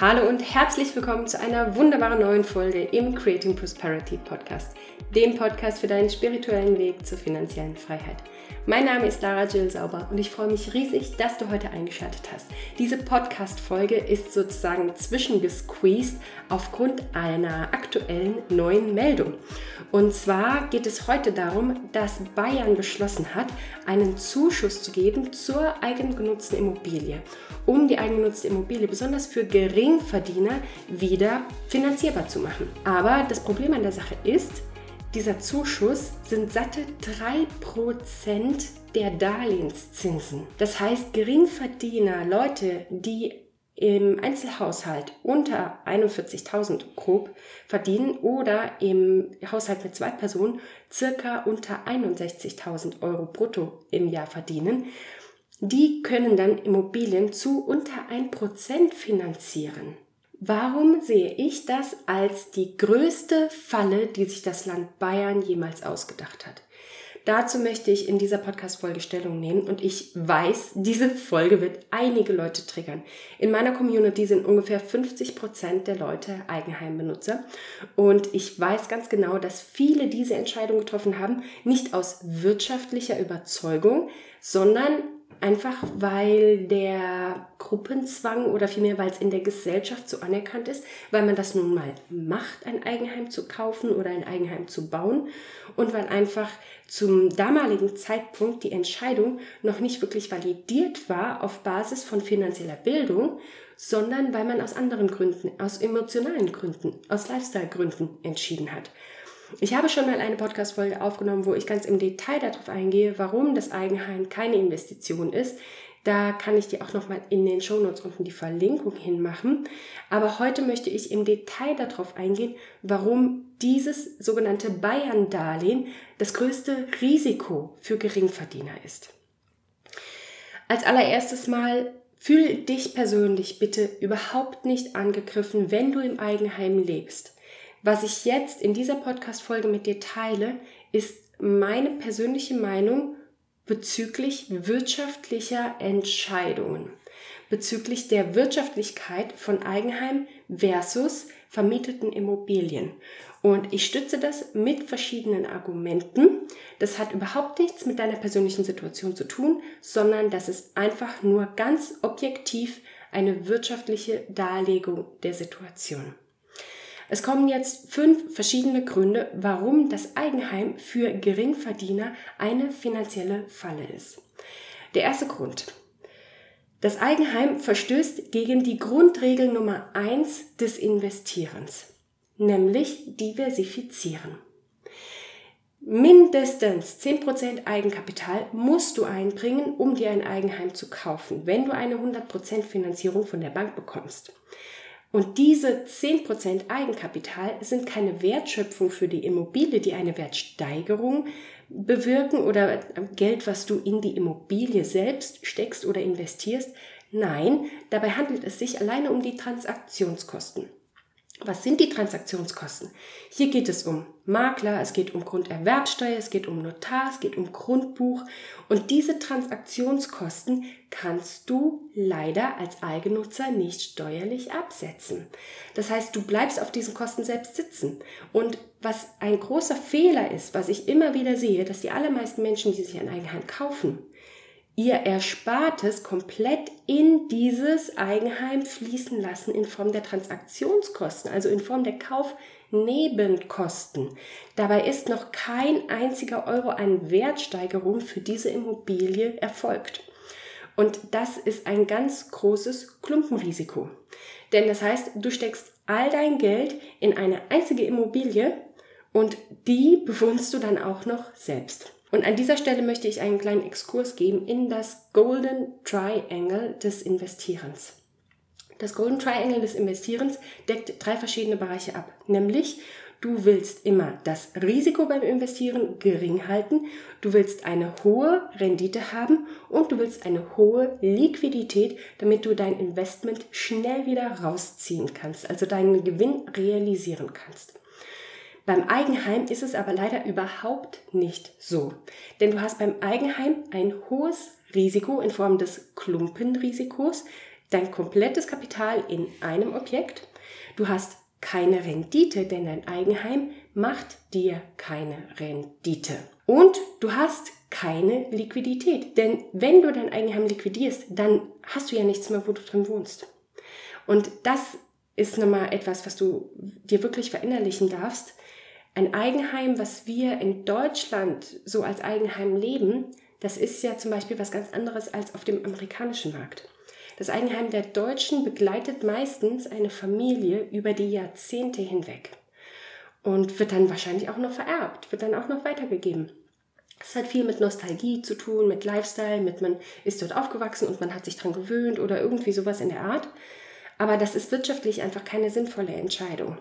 Hallo und herzlich willkommen zu einer wunderbaren neuen Folge im Creating Prosperity Podcast, dem Podcast für deinen spirituellen Weg zur finanziellen Freiheit. Mein Name ist Lara Jill Sauber und ich freue mich riesig, dass du heute eingeschaltet hast. Diese Podcast-Folge ist sozusagen zwischengesqueezed aufgrund einer aktuellen neuen Meldung. Und zwar geht es heute darum, dass Bayern beschlossen hat, einen Zuschuss zu geben zur eigengenutzten Immobilie, um die eigengenutzte Immobilie besonders für Geringverdiener wieder finanzierbar zu machen. Aber das Problem an der Sache ist, dieser Zuschuss sind satte 3% der Darlehenszinsen. Das heißt, Geringverdiener, Leute, die im Einzelhaushalt unter 41.000 grob verdienen oder im Haushalt mit zwei Personen circa unter 61.000 Euro brutto im Jahr verdienen, die können dann Immobilien zu unter 1% finanzieren. Warum sehe ich das als die größte Falle, die sich das Land Bayern jemals ausgedacht hat? Dazu möchte ich in dieser Podcast-Folge Stellung nehmen und ich weiß, diese Folge wird einige Leute triggern. In meiner Community sind ungefähr 50 Prozent der Leute Eigenheimbenutzer und ich weiß ganz genau, dass viele diese Entscheidung getroffen haben, nicht aus wirtschaftlicher Überzeugung, sondern Einfach weil der Gruppenzwang oder vielmehr weil es in der Gesellschaft so anerkannt ist, weil man das nun mal macht, ein Eigenheim zu kaufen oder ein Eigenheim zu bauen und weil einfach zum damaligen Zeitpunkt die Entscheidung noch nicht wirklich validiert war auf Basis von finanzieller Bildung, sondern weil man aus anderen Gründen, aus emotionalen Gründen, aus Lifestyle-Gründen entschieden hat. Ich habe schon mal eine Podcast-Folge aufgenommen, wo ich ganz im Detail darauf eingehe, warum das Eigenheim keine Investition ist. Da kann ich dir auch nochmal in den Shownotes unten die Verlinkung hinmachen. Aber heute möchte ich im Detail darauf eingehen, warum dieses sogenannte Bayern-Darlehen das größte Risiko für Geringverdiener ist. Als allererstes mal fühl dich persönlich bitte überhaupt nicht angegriffen, wenn du im Eigenheim lebst. Was ich jetzt in dieser Podcast-Folge mit dir teile, ist meine persönliche Meinung bezüglich wirtschaftlicher Entscheidungen, bezüglich der Wirtschaftlichkeit von Eigenheim versus vermieteten Immobilien. Und ich stütze das mit verschiedenen Argumenten. Das hat überhaupt nichts mit deiner persönlichen Situation zu tun, sondern das ist einfach nur ganz objektiv eine wirtschaftliche Darlegung der Situation. Es kommen jetzt fünf verschiedene Gründe, warum das Eigenheim für Geringverdiener eine finanzielle Falle ist. Der erste Grund. Das Eigenheim verstößt gegen die Grundregel Nummer eins des Investierens, nämlich diversifizieren. Mindestens 10% Eigenkapital musst du einbringen, um dir ein Eigenheim zu kaufen, wenn du eine 100% Finanzierung von der Bank bekommst. Und diese 10% Eigenkapital sind keine Wertschöpfung für die Immobilie, die eine Wertsteigerung bewirken oder Geld, was du in die Immobilie selbst steckst oder investierst. Nein, dabei handelt es sich alleine um die Transaktionskosten. Was sind die Transaktionskosten? Hier geht es um Makler, es geht um Grunderwerbsteuer, es geht um Notar, es geht um Grundbuch und diese Transaktionskosten kannst du leider als Eigennutzer nicht steuerlich absetzen. Das heißt, du bleibst auf diesen Kosten selbst sitzen. Und was ein großer Fehler ist, was ich immer wieder sehe, dass die allermeisten Menschen, die sich ein Eigenheim kaufen, ihr Erspartes komplett in dieses Eigenheim fließen lassen in Form der Transaktionskosten, also in Form der Kaufnebenkosten. Dabei ist noch kein einziger Euro an Wertsteigerung für diese Immobilie erfolgt. Und das ist ein ganz großes Klumpenrisiko. Denn das heißt, du steckst all dein Geld in eine einzige Immobilie und die bewohnst du dann auch noch selbst. Und an dieser Stelle möchte ich einen kleinen Exkurs geben in das Golden Triangle des Investierens. Das Golden Triangle des Investierens deckt drei verschiedene Bereiche ab, nämlich du willst immer das Risiko beim Investieren gering halten, du willst eine hohe Rendite haben und du willst eine hohe Liquidität, damit du dein Investment schnell wieder rausziehen kannst, also deinen Gewinn realisieren kannst. Beim Eigenheim ist es aber leider überhaupt nicht so. Denn du hast beim Eigenheim ein hohes Risiko in Form des Klumpenrisikos. dein komplettes Kapital in einem Objekt. Du hast keine Rendite, denn dein Eigenheim macht dir keine Rendite. Und du hast keine Liquidität, denn wenn du dein Eigenheim liquidierst, dann hast du ja nichts mehr, wo du drin wohnst. Und das ist nochmal etwas, was du dir wirklich verinnerlichen darfst. Ein Eigenheim, was wir in Deutschland so als Eigenheim leben, das ist ja zum Beispiel was ganz anderes als auf dem amerikanischen Markt. Das Eigenheim der Deutschen begleitet meistens eine Familie über die Jahrzehnte hinweg und wird dann wahrscheinlich auch noch vererbt, wird dann auch noch weitergegeben. Das hat viel mit Nostalgie zu tun, mit Lifestyle, mit man ist dort aufgewachsen und man hat sich dran gewöhnt oder irgendwie sowas in der Art. Aber das ist wirtschaftlich einfach keine sinnvolle Entscheidung.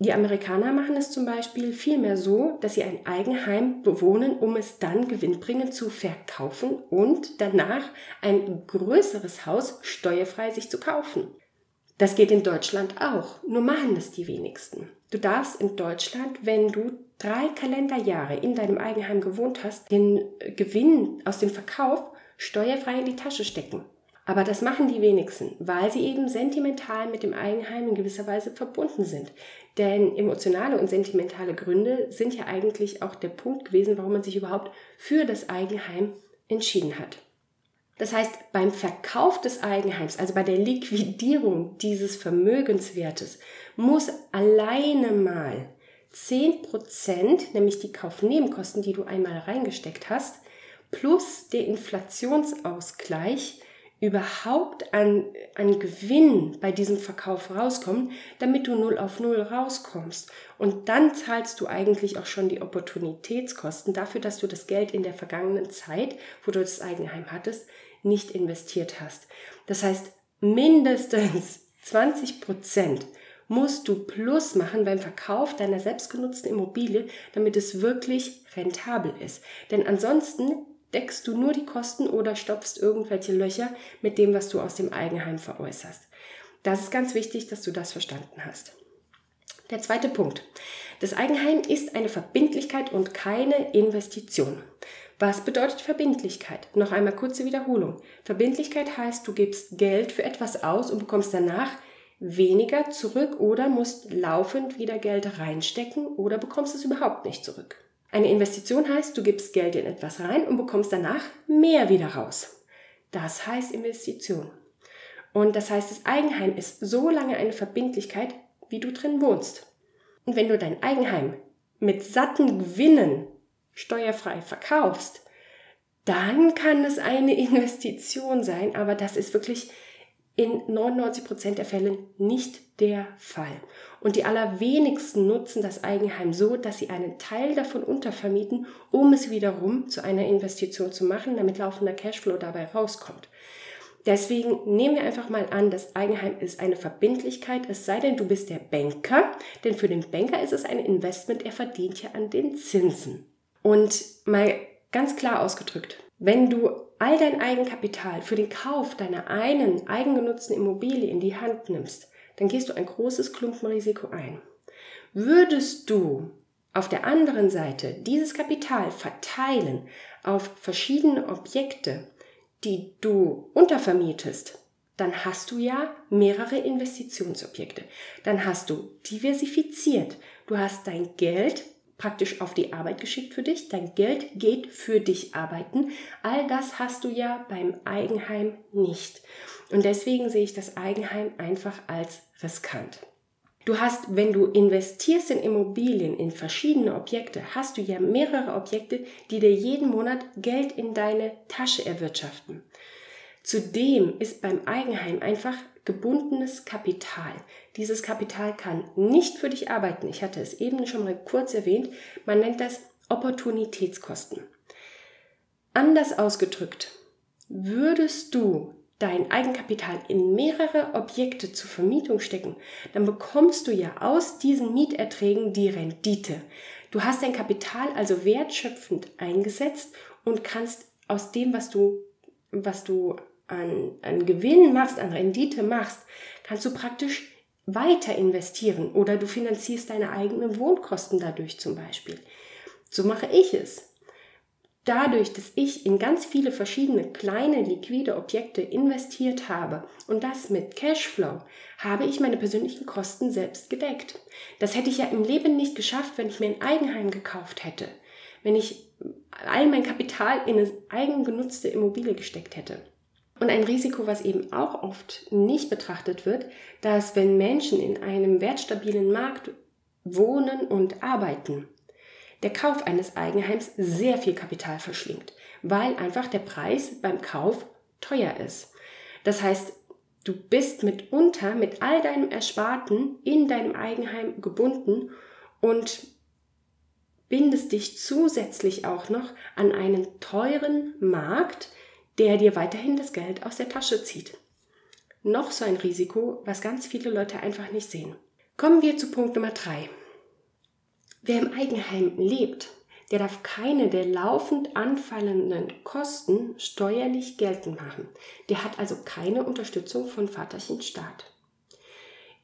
Die Amerikaner machen es zum Beispiel vielmehr so, dass sie ein Eigenheim bewohnen, um es dann gewinnbringend zu verkaufen und danach ein größeres Haus steuerfrei sich zu kaufen. Das geht in Deutschland auch, nur machen das die wenigsten. Du darfst in Deutschland, wenn du drei Kalenderjahre in deinem Eigenheim gewohnt hast, den Gewinn aus dem Verkauf steuerfrei in die Tasche stecken. Aber das machen die wenigsten, weil sie eben sentimental mit dem Eigenheim in gewisser Weise verbunden sind. Denn emotionale und sentimentale Gründe sind ja eigentlich auch der Punkt gewesen, warum man sich überhaupt für das Eigenheim entschieden hat. Das heißt, beim Verkauf des Eigenheims, also bei der Liquidierung dieses Vermögenswertes, muss alleine mal 10%, nämlich die Kaufnebenkosten, die du einmal reingesteckt hast, plus der Inflationsausgleich überhaupt an, an Gewinn bei diesem Verkauf rauskommen, damit du null auf null rauskommst. Und dann zahlst du eigentlich auch schon die Opportunitätskosten dafür, dass du das Geld in der vergangenen Zeit, wo du das Eigenheim hattest, nicht investiert hast. Das heißt, mindestens 20 Prozent musst du Plus machen beim Verkauf deiner selbstgenutzten Immobilie, damit es wirklich rentabel ist. Denn ansonsten deckst du nur die Kosten oder stopfst irgendwelche Löcher mit dem, was du aus dem Eigenheim veräußerst. Das ist ganz wichtig, dass du das verstanden hast. Der zweite Punkt. Das Eigenheim ist eine Verbindlichkeit und keine Investition. Was bedeutet Verbindlichkeit? Noch einmal kurze Wiederholung. Verbindlichkeit heißt, du gibst Geld für etwas aus und bekommst danach weniger zurück oder musst laufend wieder Geld reinstecken oder bekommst es überhaupt nicht zurück. Eine Investition heißt, du gibst Geld in etwas rein und bekommst danach mehr wieder raus. Das heißt Investition. Und das heißt, das Eigenheim ist so lange eine Verbindlichkeit, wie du drin wohnst. Und wenn du dein Eigenheim mit satten Gewinnen steuerfrei verkaufst, dann kann es eine Investition sein, aber das ist wirklich in 99% der Fälle nicht der Fall. Und die allerwenigsten nutzen das Eigenheim so, dass sie einen Teil davon untervermieten, um es wiederum zu einer Investition zu machen, damit laufender Cashflow dabei rauskommt. Deswegen nehmen wir einfach mal an, das Eigenheim ist eine Verbindlichkeit, es sei denn, du bist der Banker, denn für den Banker ist es ein Investment, er verdient ja an den Zinsen. Und mal ganz klar ausgedrückt, wenn du all dein Eigenkapital für den Kauf deiner einen eigengenutzten Immobilie in die Hand nimmst, dann gehst du ein großes Klumpenrisiko ein. Würdest du auf der anderen Seite dieses Kapital verteilen auf verschiedene Objekte, die du untervermietest, dann hast du ja mehrere Investitionsobjekte. Dann hast du diversifiziert. Du hast dein Geld praktisch auf die Arbeit geschickt für dich. Dein Geld geht für dich arbeiten. All das hast du ja beim Eigenheim nicht. Und deswegen sehe ich das Eigenheim einfach als riskant. Du hast, wenn du investierst in Immobilien, in verschiedene Objekte, hast du ja mehrere Objekte, die dir jeden Monat Geld in deine Tasche erwirtschaften. Zudem ist beim Eigenheim einfach gebundenes Kapital. Dieses Kapital kann nicht für dich arbeiten. Ich hatte es eben schon mal kurz erwähnt. Man nennt das Opportunitätskosten. Anders ausgedrückt, würdest du dein Eigenkapital in mehrere Objekte zur Vermietung stecken, dann bekommst du ja aus diesen Mieterträgen die Rendite. Du hast dein Kapital also wertschöpfend eingesetzt und kannst aus dem, was du, was du an, an Gewinn machst, an Rendite machst, kannst du praktisch weiter investieren oder du finanzierst deine eigenen Wohnkosten dadurch zum Beispiel. So mache ich es. Dadurch, dass ich in ganz viele verschiedene kleine liquide Objekte investiert habe und das mit Cashflow, habe ich meine persönlichen Kosten selbst gedeckt. Das hätte ich ja im Leben nicht geschafft, wenn ich mir ein Eigenheim gekauft hätte, wenn ich all mein Kapital in eine eigengenutzte Immobilie gesteckt hätte. Und ein Risiko, was eben auch oft nicht betrachtet wird, dass wenn Menschen in einem wertstabilen Markt wohnen und arbeiten, der Kauf eines Eigenheims sehr viel Kapital verschlingt, weil einfach der Preis beim Kauf teuer ist. Das heißt, du bist mitunter mit all deinem Ersparten in deinem Eigenheim gebunden und bindest dich zusätzlich auch noch an einen teuren Markt, der dir weiterhin das Geld aus der Tasche zieht. Noch so ein Risiko, was ganz viele Leute einfach nicht sehen. Kommen wir zu Punkt Nummer drei. Wer im Eigenheim lebt, der darf keine der laufend anfallenden Kosten steuerlich geltend machen. Der hat also keine Unterstützung von Vaterchen Staat.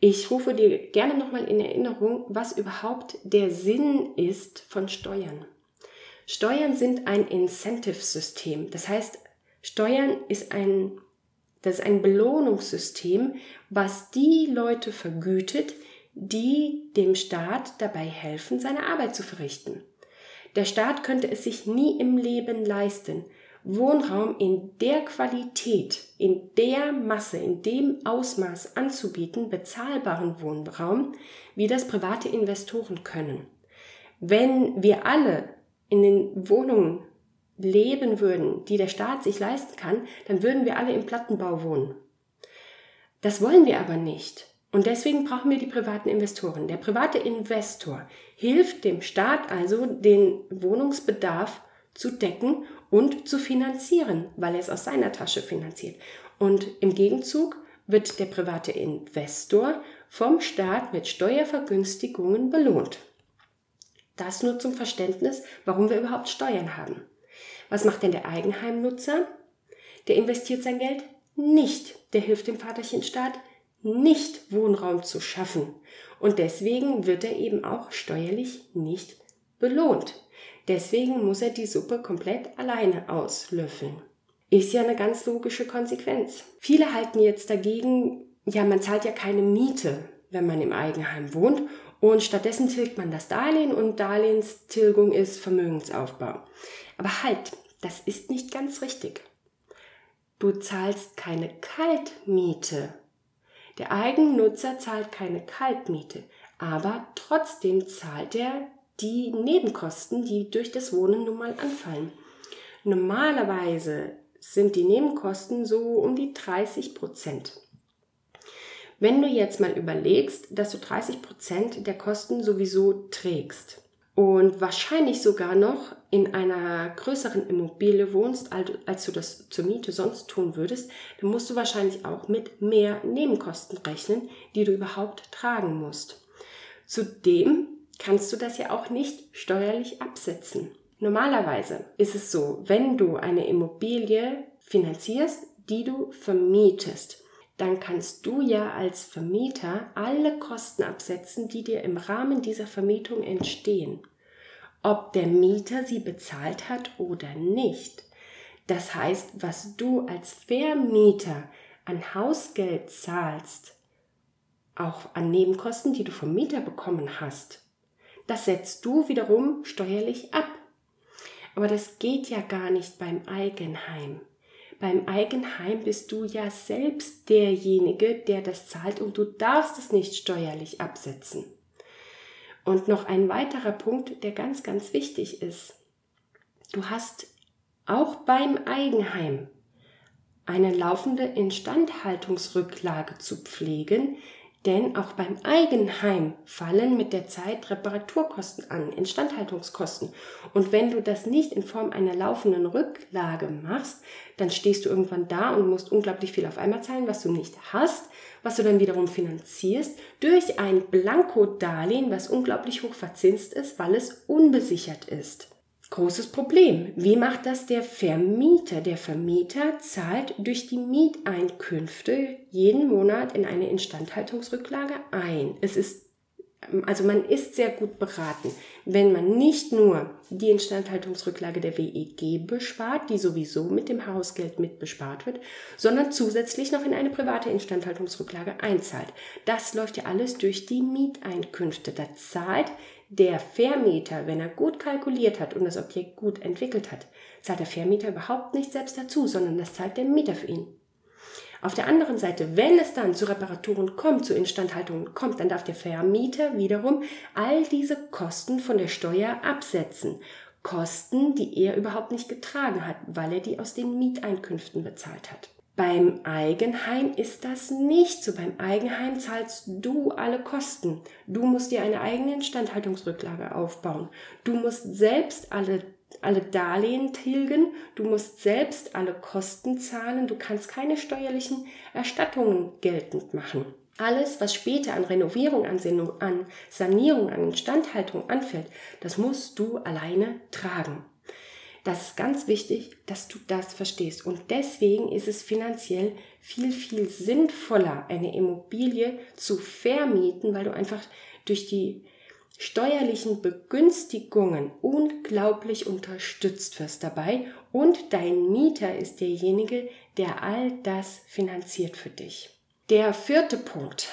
Ich rufe dir gerne nochmal in Erinnerung, was überhaupt der Sinn ist von Steuern. Steuern sind ein Incentive-System. Das heißt, Steuern ist ein, das ist ein Belohnungssystem, was die Leute vergütet, die dem Staat dabei helfen, seine Arbeit zu verrichten. Der Staat könnte es sich nie im Leben leisten, Wohnraum in der Qualität, in der Masse, in dem Ausmaß anzubieten, bezahlbaren Wohnraum, wie das private Investoren können. Wenn wir alle in den Wohnungen leben würden, die der Staat sich leisten kann, dann würden wir alle im Plattenbau wohnen. Das wollen wir aber nicht. Und deswegen brauchen wir die privaten Investoren. Der private Investor hilft dem Staat also, den Wohnungsbedarf zu decken und zu finanzieren, weil er es aus seiner Tasche finanziert. Und im Gegenzug wird der private Investor vom Staat mit Steuervergünstigungen belohnt. Das nur zum Verständnis, warum wir überhaupt Steuern haben. Was macht denn der Eigenheimnutzer? Der investiert sein Geld nicht. Der hilft dem Vaterchen Staat nicht Wohnraum zu schaffen. Und deswegen wird er eben auch steuerlich nicht belohnt. Deswegen muss er die Suppe komplett alleine auslöffeln. Ist ja eine ganz logische Konsequenz. Viele halten jetzt dagegen, ja, man zahlt ja keine Miete, wenn man im Eigenheim wohnt und stattdessen tilgt man das Darlehen und Darlehenstilgung ist Vermögensaufbau. Aber halt, das ist nicht ganz richtig. Du zahlst keine Kaltmiete, der Eigennutzer zahlt keine Kaltmiete, aber trotzdem zahlt er die Nebenkosten, die durch das Wohnen nun mal anfallen. Normalerweise sind die Nebenkosten so um die 30 Prozent. Wenn du jetzt mal überlegst, dass du 30 Prozent der Kosten sowieso trägst, und wahrscheinlich sogar noch in einer größeren Immobilie wohnst, als du das zur Miete sonst tun würdest, dann musst du wahrscheinlich auch mit mehr Nebenkosten rechnen, die du überhaupt tragen musst. Zudem kannst du das ja auch nicht steuerlich absetzen. Normalerweise ist es so, wenn du eine Immobilie finanzierst, die du vermietest, dann kannst du ja als Vermieter alle Kosten absetzen, die dir im Rahmen dieser Vermietung entstehen. Ob der Mieter sie bezahlt hat oder nicht. Das heißt, was du als Vermieter an Hausgeld zahlst, auch an Nebenkosten, die du vom Mieter bekommen hast, das setzt du wiederum steuerlich ab. Aber das geht ja gar nicht beim Eigenheim. Beim Eigenheim bist du ja selbst derjenige, der das zahlt und du darfst es nicht steuerlich absetzen. Und noch ein weiterer Punkt, der ganz, ganz wichtig ist. Du hast auch beim Eigenheim eine laufende Instandhaltungsrücklage zu pflegen, denn auch beim Eigenheim fallen mit der Zeit Reparaturkosten an, Instandhaltungskosten. Und wenn du das nicht in Form einer laufenden Rücklage machst, dann stehst du irgendwann da und musst unglaublich viel auf einmal zahlen, was du nicht hast, was du dann wiederum finanzierst durch ein Blankodarlehen, was unglaublich hoch verzinst ist, weil es unbesichert ist großes Problem. Wie macht das der Vermieter? Der Vermieter zahlt durch die Mieteinkünfte jeden Monat in eine Instandhaltungsrücklage ein. Es ist also man ist sehr gut beraten, wenn man nicht nur die Instandhaltungsrücklage der WEG bespart, die sowieso mit dem Hausgeld mit bespart wird, sondern zusätzlich noch in eine private Instandhaltungsrücklage einzahlt. Das läuft ja alles durch die Mieteinkünfte. Da zahlt der Vermieter, wenn er gut kalkuliert hat und das Objekt gut entwickelt hat, zahlt der Vermieter überhaupt nicht selbst dazu, sondern das zahlt der Mieter für ihn. Auf der anderen Seite, wenn es dann zu Reparaturen kommt, zu Instandhaltungen kommt, dann darf der Vermieter wiederum all diese Kosten von der Steuer absetzen. Kosten, die er überhaupt nicht getragen hat, weil er die aus den Mieteinkünften bezahlt hat. Beim Eigenheim ist das nicht so. Beim Eigenheim zahlst du alle Kosten. Du musst dir eine eigene Instandhaltungsrücklage aufbauen. Du musst selbst alle alle Darlehen tilgen, du musst selbst alle Kosten zahlen, du kannst keine steuerlichen Erstattungen geltend machen. Alles, was später an Renovierung, an Sanierung, an Instandhaltung anfällt, das musst du alleine tragen. Das ist ganz wichtig, dass du das verstehst. Und deswegen ist es finanziell viel, viel sinnvoller, eine Immobilie zu vermieten, weil du einfach durch die steuerlichen Begünstigungen unglaublich unterstützt wirst dabei und dein Mieter ist derjenige, der all das finanziert für dich. Der vierte Punkt.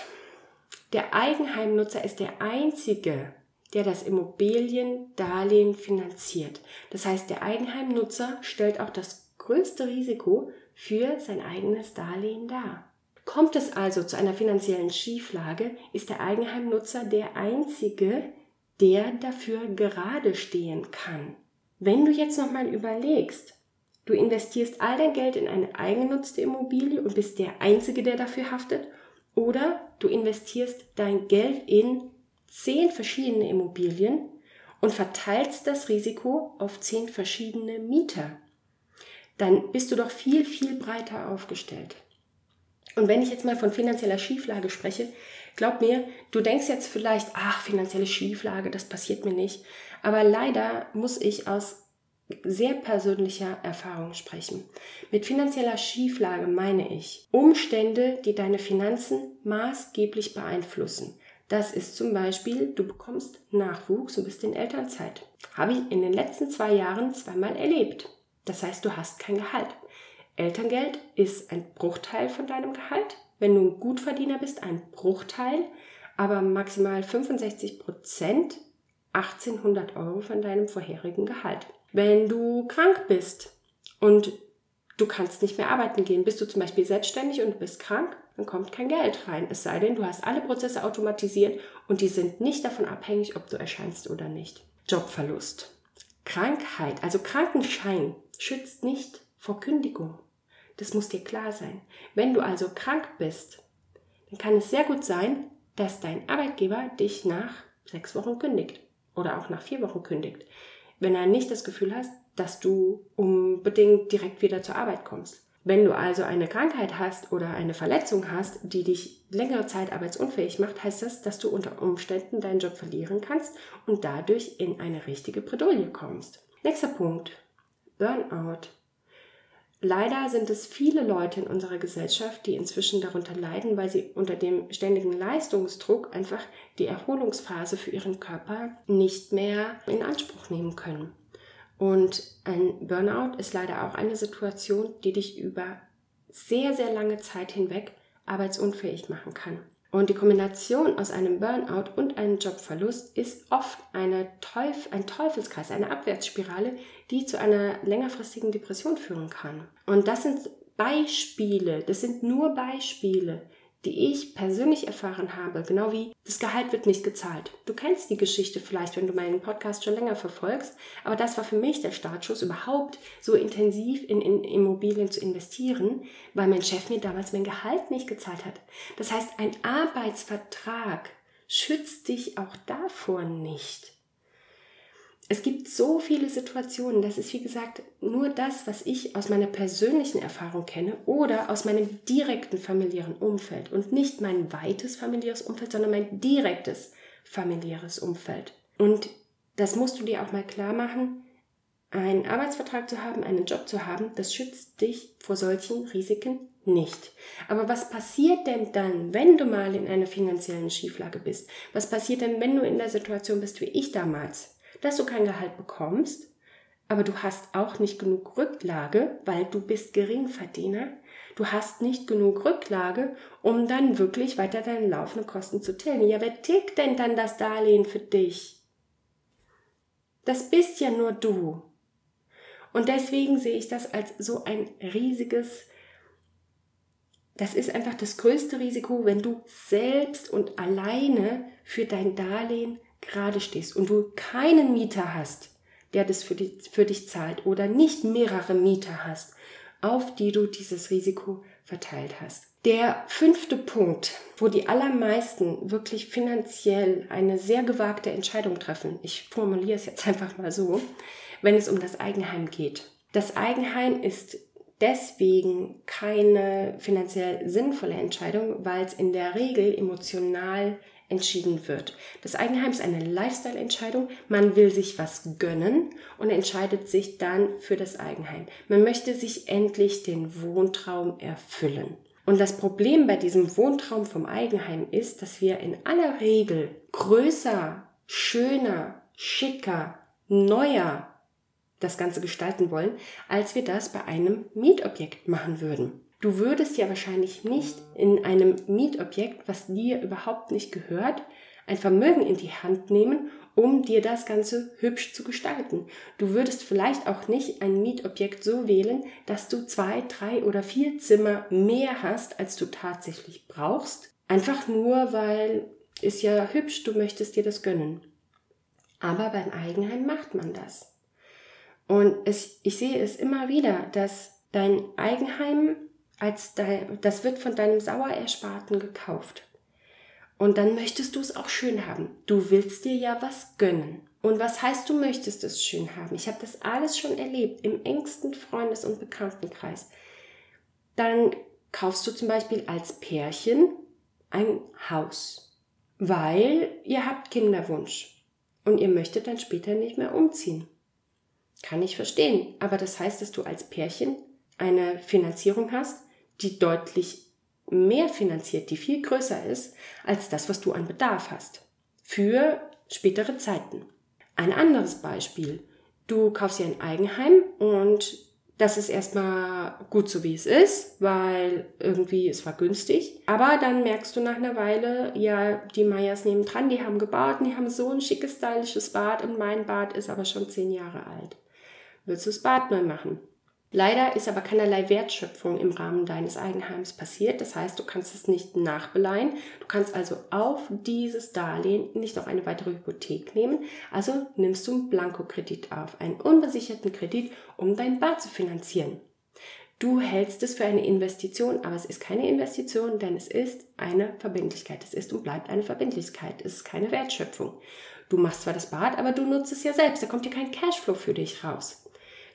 Der Eigenheimnutzer ist der einzige, der das Immobiliendarlehen finanziert. Das heißt, der Eigenheimnutzer stellt auch das größte Risiko für sein eigenes Darlehen dar. Kommt es also zu einer finanziellen Schieflage, ist der Eigenheimnutzer der einzige, der dafür gerade stehen kann. Wenn du jetzt nochmal überlegst, du investierst all dein Geld in eine eigengenutzte Immobilie und bist der Einzige, der dafür haftet, oder du investierst dein Geld in zehn verschiedene Immobilien und verteilst das Risiko auf zehn verschiedene Mieter, dann bist du doch viel, viel breiter aufgestellt. Und wenn ich jetzt mal von finanzieller Schieflage spreche, glaub mir, du denkst jetzt vielleicht, ach, finanzielle Schieflage, das passiert mir nicht. Aber leider muss ich aus sehr persönlicher Erfahrung sprechen. Mit finanzieller Schieflage meine ich Umstände, die deine Finanzen maßgeblich beeinflussen. Das ist zum Beispiel, du bekommst Nachwuchs und bist in Elternzeit. Habe ich in den letzten zwei Jahren zweimal erlebt. Das heißt, du hast kein Gehalt. Elterngeld ist ein Bruchteil von deinem Gehalt. Wenn du ein Gutverdiener bist, ein Bruchteil, aber maximal 65 Prozent, 1800 Euro von deinem vorherigen Gehalt. Wenn du krank bist und du kannst nicht mehr arbeiten gehen, bist du zum Beispiel selbstständig und bist krank, dann kommt kein Geld rein. Es sei denn, du hast alle Prozesse automatisiert und die sind nicht davon abhängig, ob du erscheinst oder nicht. Jobverlust. Krankheit, also Krankenschein, schützt nicht vor Kündigung. Das muss dir klar sein. Wenn du also krank bist, dann kann es sehr gut sein, dass dein Arbeitgeber dich nach sechs Wochen kündigt oder auch nach vier Wochen kündigt. Wenn er nicht das Gefühl hast, dass du unbedingt direkt wieder zur Arbeit kommst. Wenn du also eine Krankheit hast oder eine Verletzung hast, die dich längere Zeit arbeitsunfähig macht, heißt das, dass du unter Umständen deinen Job verlieren kannst und dadurch in eine richtige Bredouille kommst. Nächster Punkt. Burnout. Leider sind es viele Leute in unserer Gesellschaft, die inzwischen darunter leiden, weil sie unter dem ständigen Leistungsdruck einfach die Erholungsphase für ihren Körper nicht mehr in Anspruch nehmen können. Und ein Burnout ist leider auch eine Situation, die dich über sehr, sehr lange Zeit hinweg arbeitsunfähig machen kann. Und die Kombination aus einem Burnout und einem Jobverlust ist oft eine Teuf ein Teufelskreis, eine Abwärtsspirale, die zu einer längerfristigen Depression führen kann. Und das sind Beispiele, das sind nur Beispiele, die ich persönlich erfahren habe, genau wie das Gehalt wird nicht gezahlt. Du kennst die Geschichte vielleicht, wenn du meinen Podcast schon länger verfolgst, aber das war für mich der Startschuss, überhaupt so intensiv in, in Immobilien zu investieren, weil mein Chef mir damals mein Gehalt nicht gezahlt hat. Das heißt, ein Arbeitsvertrag schützt dich auch davor nicht es gibt so viele Situationen, das ist wie gesagt nur das, was ich aus meiner persönlichen Erfahrung kenne oder aus meinem direkten familiären Umfeld und nicht mein weites familiäres Umfeld, sondern mein direktes familiäres Umfeld. Und das musst du dir auch mal klar machen. einen Arbeitsvertrag zu haben, einen Job zu haben, das schützt dich vor solchen Risiken nicht. Aber was passiert denn dann, wenn du mal in einer finanziellen Schieflage bist? Was passiert denn, wenn du in der Situation bist wie ich damals, dass du kein Gehalt bekommst, aber du hast auch nicht genug Rücklage, weil du bist Geringverdiener. Du hast nicht genug Rücklage, um dann wirklich weiter deine laufenden Kosten zu tilgen. Ja, wer tilgt denn dann das Darlehen für dich? Das bist ja nur du. Und deswegen sehe ich das als so ein riesiges, das ist einfach das größte Risiko, wenn du selbst und alleine für dein Darlehen gerade stehst und du keinen Mieter hast, der das für, die, für dich zahlt oder nicht mehrere Mieter hast, auf die du dieses Risiko verteilt hast. Der fünfte Punkt, wo die allermeisten wirklich finanziell eine sehr gewagte Entscheidung treffen, ich formuliere es jetzt einfach mal so, wenn es um das Eigenheim geht. Das Eigenheim ist deswegen keine finanziell sinnvolle Entscheidung, weil es in der Regel emotional entschieden wird. Das Eigenheim ist eine Lifestyle-Entscheidung. Man will sich was gönnen und entscheidet sich dann für das Eigenheim. Man möchte sich endlich den Wohntraum erfüllen. Und das Problem bei diesem Wohntraum vom Eigenheim ist, dass wir in aller Regel größer, schöner, schicker, neuer das Ganze gestalten wollen, als wir das bei einem Mietobjekt machen würden. Du würdest ja wahrscheinlich nicht in einem Mietobjekt, was dir überhaupt nicht gehört, ein Vermögen in die Hand nehmen, um dir das Ganze hübsch zu gestalten. Du würdest vielleicht auch nicht ein Mietobjekt so wählen, dass du zwei, drei oder vier Zimmer mehr hast, als du tatsächlich brauchst. Einfach nur, weil ist ja hübsch, du möchtest dir das gönnen. Aber beim Eigenheim macht man das. Und es, ich sehe es immer wieder, dass dein Eigenheim als dein, das wird von deinem Sauerersparten gekauft. Und dann möchtest du es auch schön haben. Du willst dir ja was gönnen. Und was heißt, du möchtest es schön haben? Ich habe das alles schon erlebt im engsten Freundes- und Bekanntenkreis. Dann kaufst du zum Beispiel als Pärchen ein Haus, weil ihr habt Kinderwunsch und ihr möchtet dann später nicht mehr umziehen. Kann ich verstehen. Aber das heißt, dass du als Pärchen eine Finanzierung hast, die deutlich mehr finanziert, die viel größer ist als das, was du an Bedarf hast. Für spätere Zeiten. Ein anderes Beispiel. Du kaufst dir ein Eigenheim und das ist erstmal gut so wie es ist, weil irgendwie es war günstig. Aber dann merkst du nach einer Weile, ja, die Meyers dran, die haben gebaut und die haben so ein schickes, stylisches Bad und mein Bad ist aber schon zehn Jahre alt. Willst du das Bad neu machen? Leider ist aber keinerlei Wertschöpfung im Rahmen deines Eigenheims passiert. Das heißt, du kannst es nicht nachbeleihen. Du kannst also auf dieses Darlehen nicht noch eine weitere Hypothek nehmen. Also nimmst du einen Blankokredit auf, einen unbesicherten Kredit, um dein Bad zu finanzieren. Du hältst es für eine Investition, aber es ist keine Investition, denn es ist eine Verbindlichkeit. Es ist und bleibt eine Verbindlichkeit. Es ist keine Wertschöpfung. Du machst zwar das Bad, aber du nutzt es ja selbst. Da kommt dir kein Cashflow für dich raus.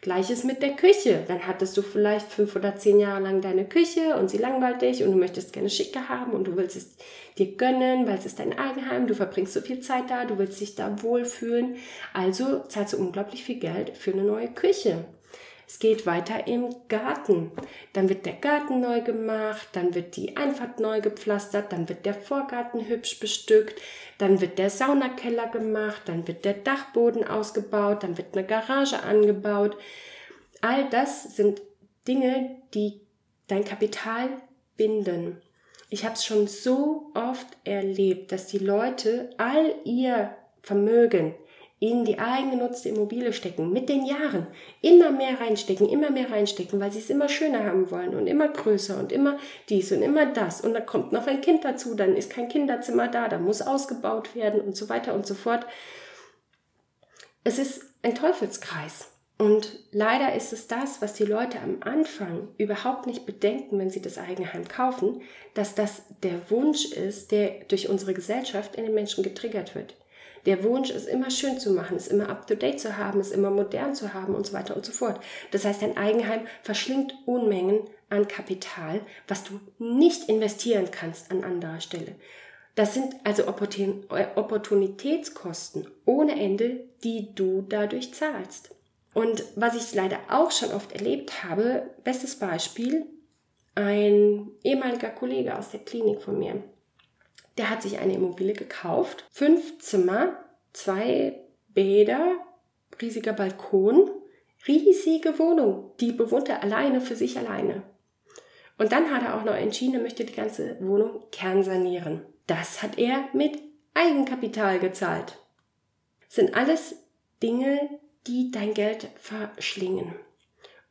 Gleiches mit der Küche. Dann hattest du vielleicht fünf oder zehn Jahre lang deine Küche und sie langweilt dich und du möchtest gerne schicke haben und du willst es dir gönnen, weil es ist dein Eigenheim, du verbringst so viel Zeit da, du willst dich da wohlfühlen. Also zahlst du unglaublich viel Geld für eine neue Küche. Es geht weiter im Garten. Dann wird der Garten neu gemacht, dann wird die Einfahrt neu gepflastert, dann wird der Vorgarten hübsch bestückt, dann wird der Saunakeller gemacht, dann wird der Dachboden ausgebaut, dann wird eine Garage angebaut. All das sind Dinge, die dein Kapital binden. Ich habe es schon so oft erlebt, dass die Leute all ihr Vermögen in die eigengenutzte Immobilie stecken, mit den Jahren immer mehr reinstecken, immer mehr reinstecken, weil sie es immer schöner haben wollen und immer größer und immer dies und immer das. Und dann kommt noch ein Kind dazu, dann ist kein Kinderzimmer da, da muss ausgebaut werden und so weiter und so fort. Es ist ein Teufelskreis. Und leider ist es das, was die Leute am Anfang überhaupt nicht bedenken, wenn sie das Eigenheim kaufen, dass das der Wunsch ist, der durch unsere Gesellschaft in den Menschen getriggert wird. Der Wunsch, es immer schön zu machen, es immer up-to-date zu haben, es immer modern zu haben und so weiter und so fort. Das heißt, ein Eigenheim verschlingt Unmengen an Kapital, was du nicht investieren kannst an anderer Stelle. Das sind also Opportunitätskosten ohne Ende, die du dadurch zahlst. Und was ich leider auch schon oft erlebt habe, bestes Beispiel, ein ehemaliger Kollege aus der Klinik von mir, der hat sich eine Immobilie gekauft, fünf Zimmer, zwei Bäder, riesiger Balkon, riesige Wohnung, die bewohnt er alleine für sich alleine. Und dann hat er auch noch entschieden, er möchte die ganze Wohnung kernsanieren. Das hat er mit Eigenkapital gezahlt. Das sind alles Dinge, die dein Geld verschlingen.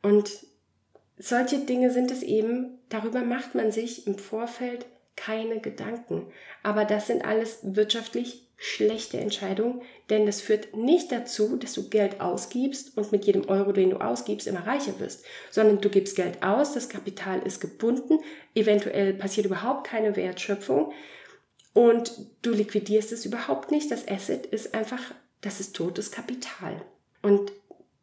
Und solche Dinge sind es eben, darüber macht man sich im Vorfeld keine Gedanken. Aber das sind alles wirtschaftlich schlechte Entscheidungen, denn das führt nicht dazu, dass du Geld ausgibst und mit jedem Euro, den du ausgibst, immer reicher wirst, sondern du gibst Geld aus, das Kapital ist gebunden, eventuell passiert überhaupt keine Wertschöpfung und du liquidierst es überhaupt nicht. Das Asset ist einfach, das ist totes Kapital. Und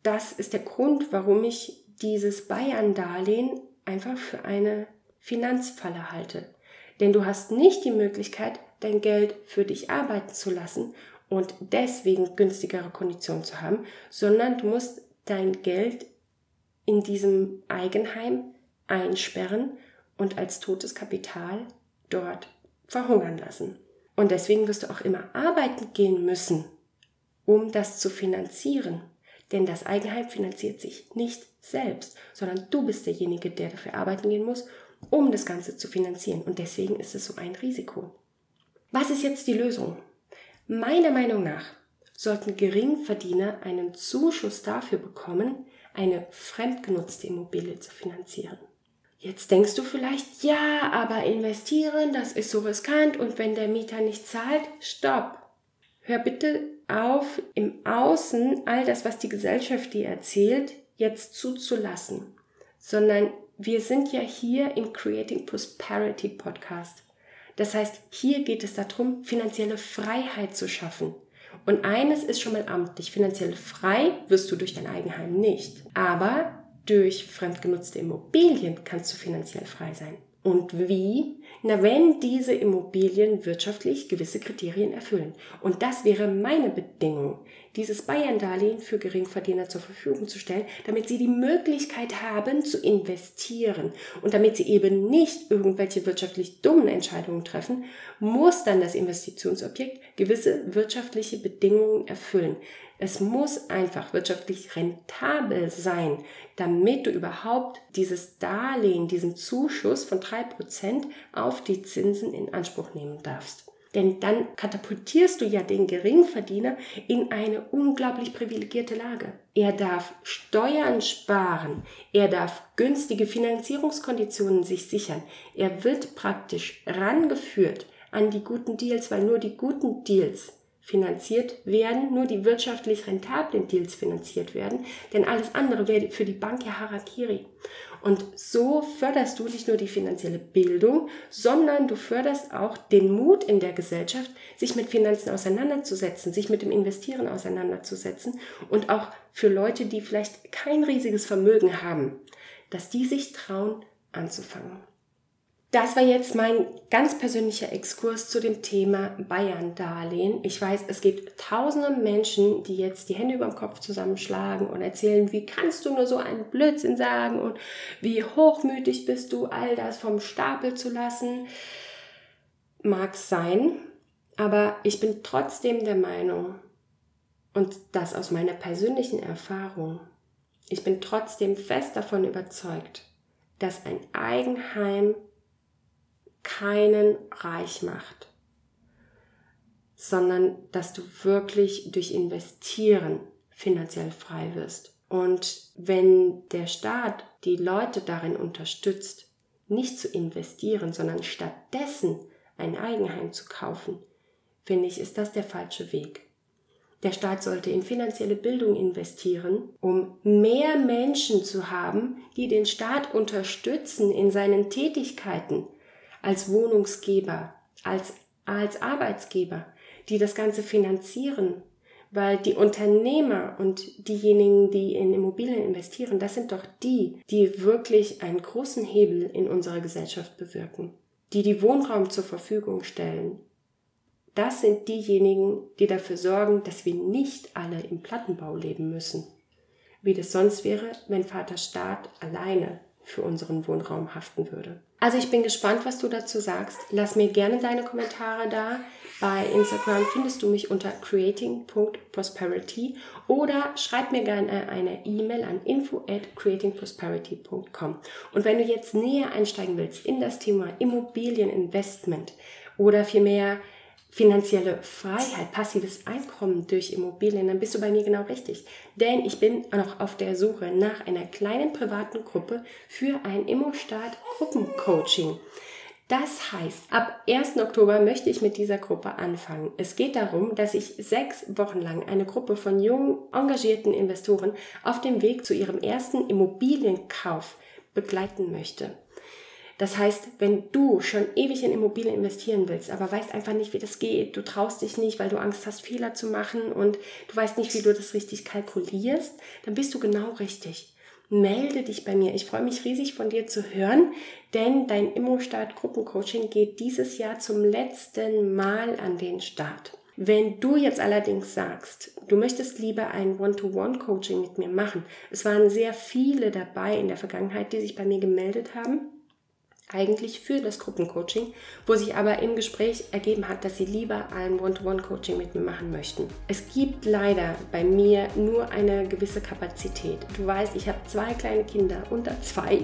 das ist der Grund, warum ich dieses Bayern-Darlehen einfach für eine Finanzfalle halte. Denn du hast nicht die Möglichkeit, dein Geld für dich arbeiten zu lassen und deswegen günstigere Konditionen zu haben, sondern du musst dein Geld in diesem Eigenheim einsperren und als totes Kapital dort verhungern lassen. Und deswegen wirst du auch immer arbeiten gehen müssen, um das zu finanzieren. Denn das Eigenheim finanziert sich nicht selbst, sondern du bist derjenige, der dafür arbeiten gehen muss, um das Ganze zu finanzieren. Und deswegen ist es so ein Risiko. Was ist jetzt die Lösung? Meiner Meinung nach sollten Geringverdiener einen Zuschuss dafür bekommen, eine fremdgenutzte Immobilie zu finanzieren. Jetzt denkst du vielleicht, ja, aber investieren, das ist so riskant und wenn der Mieter nicht zahlt, stopp. Hör bitte auf, im Außen all das, was die Gesellschaft dir erzählt, jetzt zuzulassen, sondern wir sind ja hier im Creating Prosperity Podcast. Das heißt, hier geht es darum, finanzielle Freiheit zu schaffen. Und eines ist schon mal amtlich. Finanziell frei wirst du durch dein Eigenheim nicht. Aber durch fremdgenutzte Immobilien kannst du finanziell frei sein. Und wie? Na, wenn diese Immobilien wirtschaftlich gewisse Kriterien erfüllen. Und das wäre meine Bedingung, dieses Bayern-Darlehen für Geringverdiener zur Verfügung zu stellen, damit sie die Möglichkeit haben zu investieren. Und damit sie eben nicht irgendwelche wirtschaftlich dummen Entscheidungen treffen, muss dann das Investitionsobjekt gewisse wirtschaftliche Bedingungen erfüllen. Es muss einfach wirtschaftlich rentabel sein, damit du überhaupt dieses Darlehen, diesen Zuschuss von drei Prozent auf die Zinsen in Anspruch nehmen darfst. Denn dann katapultierst du ja den Geringverdiener in eine unglaublich privilegierte Lage. Er darf Steuern sparen, er darf günstige Finanzierungskonditionen sich sichern, er wird praktisch rangeführt an die guten Deals, weil nur die guten Deals finanziert werden, nur die wirtschaftlich rentablen Deals finanziert werden, denn alles andere wäre für die Bank ja Harakiri. Und so förderst du nicht nur die finanzielle Bildung, sondern du förderst auch den Mut in der Gesellschaft, sich mit Finanzen auseinanderzusetzen, sich mit dem Investieren auseinanderzusetzen und auch für Leute, die vielleicht kein riesiges Vermögen haben, dass die sich trauen anzufangen. Das war jetzt mein ganz persönlicher Exkurs zu dem Thema Bayern-Darlehen. Ich weiß, es gibt tausende Menschen, die jetzt die Hände über dem Kopf zusammenschlagen und erzählen, wie kannst du nur so einen Blödsinn sagen und wie hochmütig bist du, all das vom Stapel zu lassen. Mag sein, aber ich bin trotzdem der Meinung, und das aus meiner persönlichen Erfahrung, ich bin trotzdem fest davon überzeugt, dass ein Eigenheim keinen reich macht, sondern dass du wirklich durch Investieren finanziell frei wirst. Und wenn der Staat die Leute darin unterstützt, nicht zu investieren, sondern stattdessen ein Eigenheim zu kaufen, finde ich, ist das der falsche Weg. Der Staat sollte in finanzielle Bildung investieren, um mehr Menschen zu haben, die den Staat unterstützen in seinen Tätigkeiten, als Wohnungsgeber, als, als Arbeitsgeber, die das Ganze finanzieren, weil die Unternehmer und diejenigen, die in Immobilien investieren, das sind doch die, die wirklich einen großen Hebel in unserer Gesellschaft bewirken, die die Wohnraum zur Verfügung stellen. Das sind diejenigen, die dafür sorgen, dass wir nicht alle im Plattenbau leben müssen. wie das sonst wäre, wenn Vater Staat alleine für unseren Wohnraum haften würde. Also ich bin gespannt, was du dazu sagst. Lass mir gerne deine Kommentare da. Bei Instagram findest du mich unter creating.prosperity oder schreib mir gerne eine E-Mail an info at creatingprosperity.com. Und wenn du jetzt näher einsteigen willst in das Thema Immobilieninvestment oder vielmehr finanzielle Freiheit, passives Einkommen durch Immobilien, dann bist du bei mir genau richtig. Denn ich bin noch auf der Suche nach einer kleinen privaten Gruppe für ein Immostart Gruppencoaching. Das heißt, ab 1. Oktober möchte ich mit dieser Gruppe anfangen. Es geht darum, dass ich sechs Wochen lang eine Gruppe von jungen, engagierten Investoren auf dem Weg zu ihrem ersten Immobilienkauf begleiten möchte. Das heißt, wenn du schon ewig in Immobilien investieren willst, aber weißt einfach nicht, wie das geht, du traust dich nicht, weil du Angst hast, Fehler zu machen und du weißt nicht, wie du das richtig kalkulierst, dann bist du genau richtig. Melde dich bei mir. Ich freue mich riesig von dir zu hören, denn dein Immostart Gruppencoaching geht dieses Jahr zum letzten Mal an den Start. Wenn du jetzt allerdings sagst, du möchtest lieber ein One-to-One-Coaching mit mir machen, es waren sehr viele dabei in der Vergangenheit, die sich bei mir gemeldet haben, eigentlich für das Gruppencoaching, wo sich aber im Gespräch ergeben hat, dass sie lieber ein One-to-One-Coaching mit mir machen möchten. Es gibt leider bei mir nur eine gewisse Kapazität. Du weißt, ich habe zwei kleine Kinder unter zwei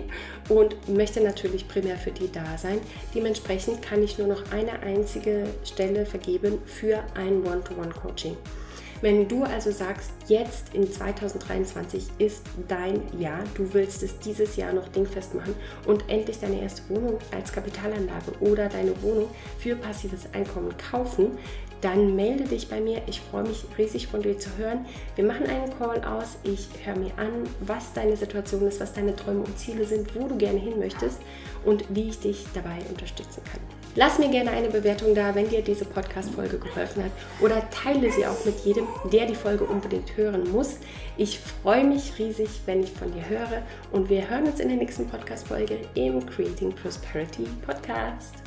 und möchte natürlich primär für die da sein. Dementsprechend kann ich nur noch eine einzige Stelle vergeben für ein One-to-One-Coaching. Wenn du also sagst, jetzt in 2023 ist dein Jahr, du willst es dieses Jahr noch dingfest machen und endlich deine erste Wohnung als Kapitalanlage oder deine Wohnung für passives Einkommen kaufen, dann melde dich bei mir. Ich freue mich riesig von dir zu hören. Wir machen einen Call aus. Ich höre mir an, was deine Situation ist, was deine Träume und Ziele sind, wo du gerne hin möchtest und wie ich dich dabei unterstützen kann. Lass mir gerne eine Bewertung da, wenn dir diese Podcast-Folge geholfen hat oder teile sie auch mit jedem, der die Folge unbedingt hören muss. Ich freue mich riesig, wenn ich von dir höre und wir hören uns in der nächsten Podcast-Folge im Creating Prosperity Podcast.